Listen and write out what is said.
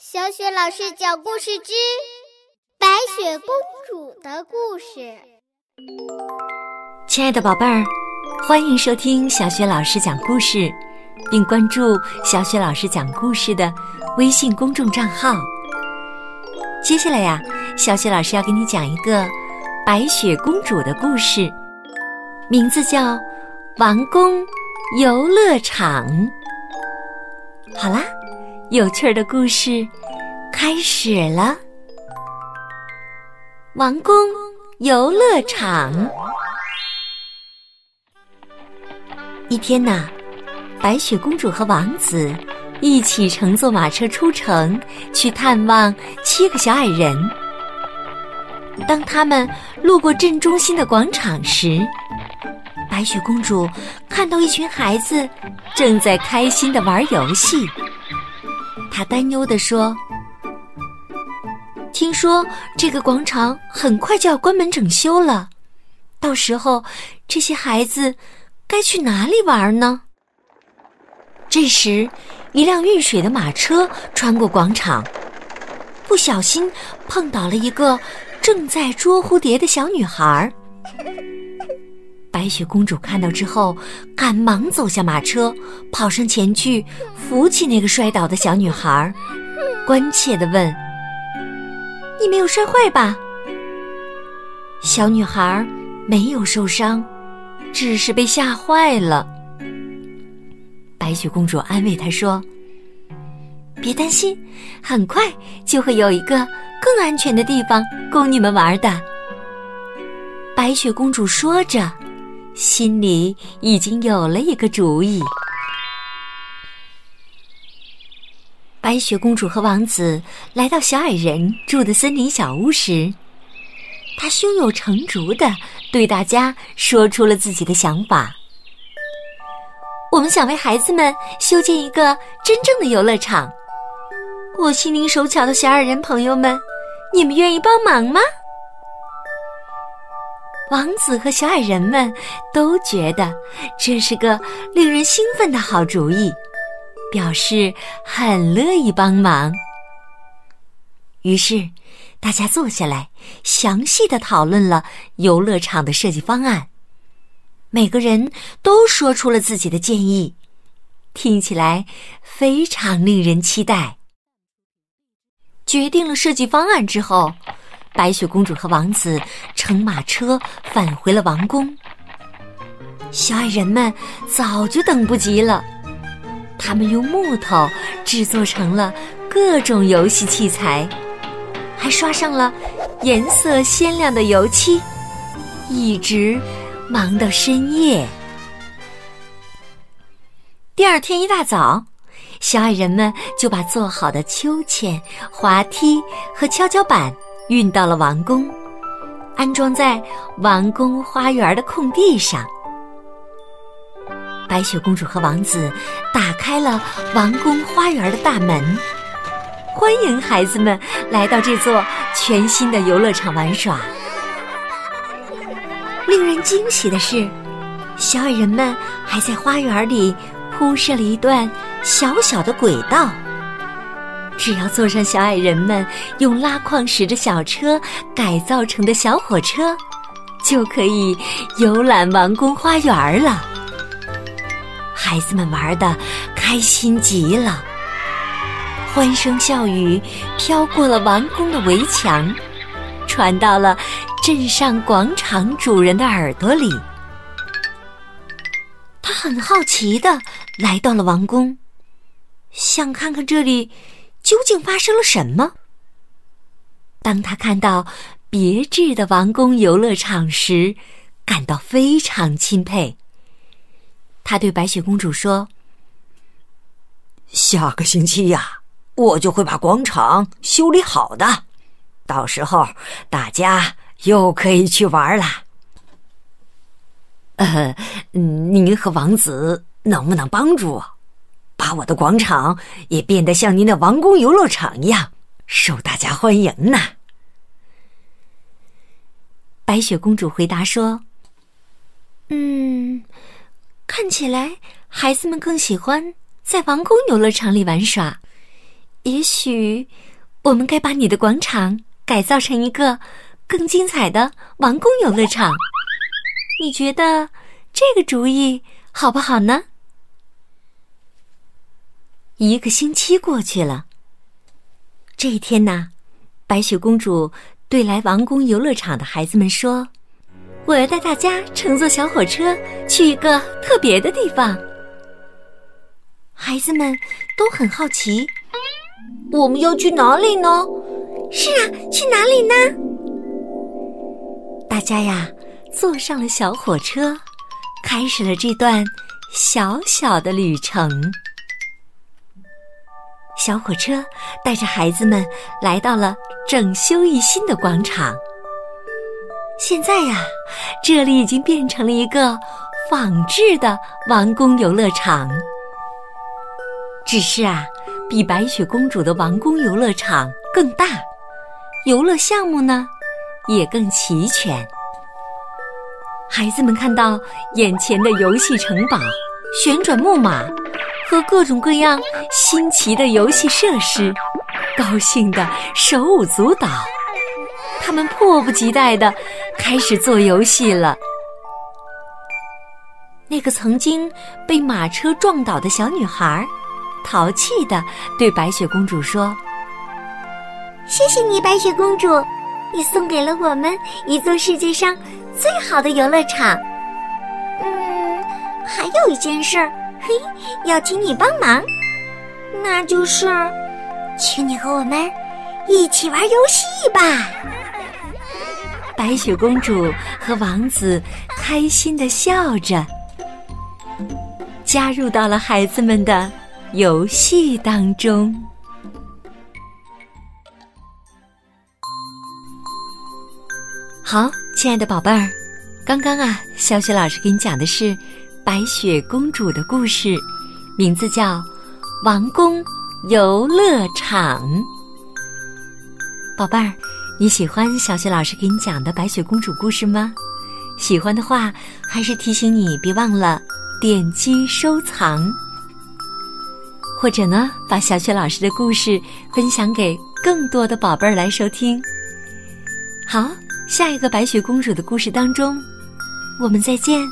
小雪老师讲故事之《白雪公主的故事》。亲爱的宝贝儿，欢迎收听小雪老师讲故事，并关注小雪老师讲故事的微信公众账号。接下来呀，小雪老师要给你讲一个白雪公主的故事，名字叫《王宫游乐场》。好啦。有趣的故事开始了。王宫游乐场。一天呐，白雪公主和王子一起乘坐马车出城，去探望七个小矮人。当他们路过镇中心的广场时，白雪公主看到一群孩子正在开心的玩游戏。他担忧地说：“听说这个广场很快就要关门整修了，到时候这些孩子该去哪里玩呢？”这时，一辆运水的马车穿过广场，不小心碰倒了一个正在捉蝴蝶的小女孩。白雪公主看到之后，赶忙走下马车，跑上前去扶起那个摔倒的小女孩，关切地问：“你没有摔坏吧？”小女孩没有受伤，只是被吓坏了。白雪公主安慰她说：“别担心，很快就会有一个更安全的地方供你们玩的。”白雪公主说着。心里已经有了一个主意。白雪公主和王子来到小矮人住的森林小屋时，他胸有成竹的对大家说出了自己的想法：“我们想为孩子们修建一个真正的游乐场。我心灵手巧的小矮人朋友们，你们愿意帮忙吗？”王子和小矮人们都觉得这是个令人兴奋的好主意，表示很乐意帮忙。于是，大家坐下来，详细的讨论了游乐场的设计方案。每个人都说出了自己的建议，听起来非常令人期待。决定了设计方案之后。白雪公主和王子乘马车返回了王宫。小矮人们早就等不及了，他们用木头制作成了各种游戏器材，还刷上了颜色鲜亮的油漆，一直忙到深夜。第二天一大早，小矮人们就把做好的秋千、滑梯和跷跷板。运到了王宫，安装在王宫花园的空地上。白雪公主和王子打开了王宫花园的大门，欢迎孩子们来到这座全新的游乐场玩耍。令人惊喜的是，小矮人们还在花园里铺设了一段小小的轨道。只要坐上小矮人们用拉矿石的小车改造成的小火车，就可以游览王宫花园了。孩子们玩的开心极了，欢声笑语飘过了王宫的围墙，传到了镇上广场主人的耳朵里。他很好奇的来到了王宫，想看看这里。究竟发生了什么？当他看到别致的王宫游乐场时，感到非常钦佩。他对白雪公主说：“下个星期呀，我就会把广场修理好的，到时候大家又可以去玩了。”呃，您和王子能不能帮助我？把我的广场也变得像您的王宫游乐场一样受大家欢迎呢。白雪公主回答说：“嗯，看起来孩子们更喜欢在王宫游乐场里玩耍，也许我们该把你的广场改造成一个更精彩的王宫游乐场。你觉得这个主意好不好呢？一个星期过去了，这一天呢，白雪公主对来王宫游乐场的孩子们说：“我要带大家乘坐小火车去一个特别的地方。”孩子们都很好奇，我们要去哪里呢？是啊，去哪里呢？大家呀。坐上了小火车，开始了这段小小的旅程。小火车带着孩子们来到了整修一新的广场。现在呀，这里已经变成了一个仿制的王宫游乐场。只是啊，比白雪公主的王宫游乐场更大，游乐项目呢也更齐全。孩子们看到眼前的游戏城堡、旋转木马和各种各样新奇的游戏设施，高兴的手舞足蹈。他们迫不及待的开始做游戏了。那个曾经被马车撞倒的小女孩，淘气的对白雪公主说：“谢谢你，白雪公主，你送给了我们一座世界上。”最好的游乐场，嗯，还有一件事儿，嘿，要请你帮忙，那就是，请你和我们一起玩游戏吧。白雪公主和王子开心的笑着，加入到了孩子们的游戏当中。好。亲爱的宝贝儿，刚刚啊，小雪老师给你讲的是白雪公主的故事，名字叫《王宫游乐场》。宝贝儿，你喜欢小雪老师给你讲的白雪公主故事吗？喜欢的话，还是提醒你别忘了点击收藏，或者呢，把小雪老师的故事分享给更多的宝贝儿来收听。好。下一个白雪公主的故事当中，我们再见。